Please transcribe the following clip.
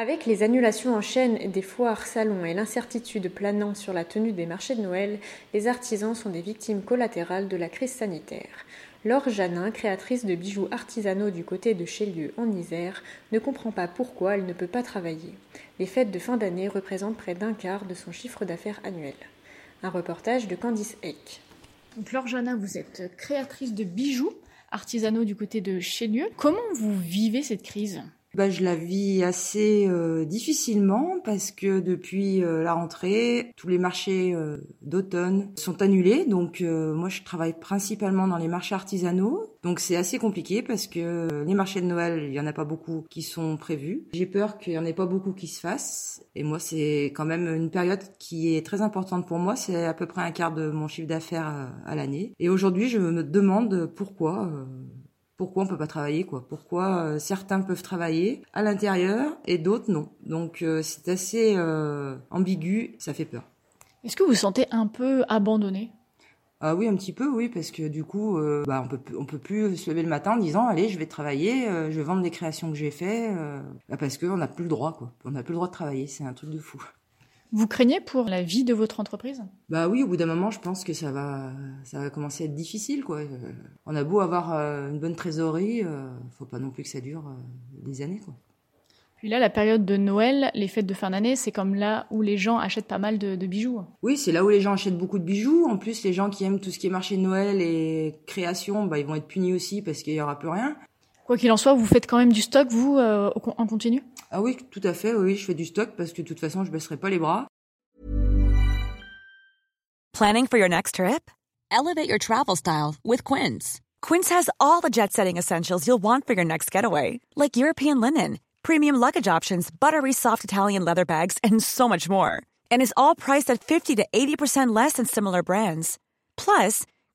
Avec les annulations en chaîne des foires, salons et l'incertitude planant sur la tenue des marchés de Noël, les artisans sont des victimes collatérales de la crise sanitaire. Laure Janin, créatrice de bijoux artisanaux du côté de Chélieu en Isère, ne comprend pas pourquoi elle ne peut pas travailler. Les fêtes de fin d'année représentent près d'un quart de son chiffre d'affaires annuel. Un reportage de Candice Eck. Laure Janin, vous êtes créatrice de bijoux artisanaux du côté de Chélieu. Comment vous vivez cette crise? Bah, je la vis assez euh, difficilement parce que depuis euh, la rentrée, tous les marchés euh, d'automne sont annulés. Donc moi, je travaille principalement dans les marchés artisanaux. Donc c'est assez compliqué parce que les marchés de Noël, il y en a pas beaucoup qui sont prévus. J'ai peur qu'il y en ait pas beaucoup qui se fassent. Et moi, c'est quand même une période qui est très importante pour moi. C'est à peu près un quart de mon chiffre d'affaires à l'année. Et aujourd'hui, je me demande pourquoi pourquoi on peut pas travailler quoi Pourquoi euh, certains peuvent travailler à l'intérieur et d'autres non Donc euh, c'est assez euh, ambigu, ça fait peur. Est-ce que vous vous sentez un peu abandonné? Ah oui, un petit peu, oui, parce que du coup, bah, on peut on peut plus se lever le matin en disant allez, je vais travailler, je vais vendre des créations que j'ai fait, bah, parce qu'on n'a plus le droit, quoi. On n'a plus le droit de travailler, c'est un truc de fou. Vous craignez pour la vie de votre entreprise? Bah oui, au bout d'un moment, je pense que ça va, ça va commencer à être difficile, quoi. On a beau avoir euh, une bonne trésorerie, euh, faut pas non plus que ça dure euh, des années, quoi. Puis là, la période de Noël, les fêtes de fin d'année, c'est comme là où les gens achètent pas mal de, bijoux. Oui, c'est là où les gens achètent beaucoup de bijoux. En plus, les gens qui aiment tout ce qui est marché de Noël et création, bah, ils vont être punis aussi parce qu'il y aura plus rien. Quoi qu'il en soit, vous faites quand même du stock, vous, euh, en continu Ah oui, tout à fait, oui, je fais du stock parce que de toute façon, je baisserai pas les bras. Planning for your next trip? Elevate your travel style with Quince. Quince has all the jet-setting essentials you'll want for your next getaway, like European linen, premium luggage options, buttery soft Italian leather bags, and so much more. And is all priced at 50 to 80% less than similar brands. Plus,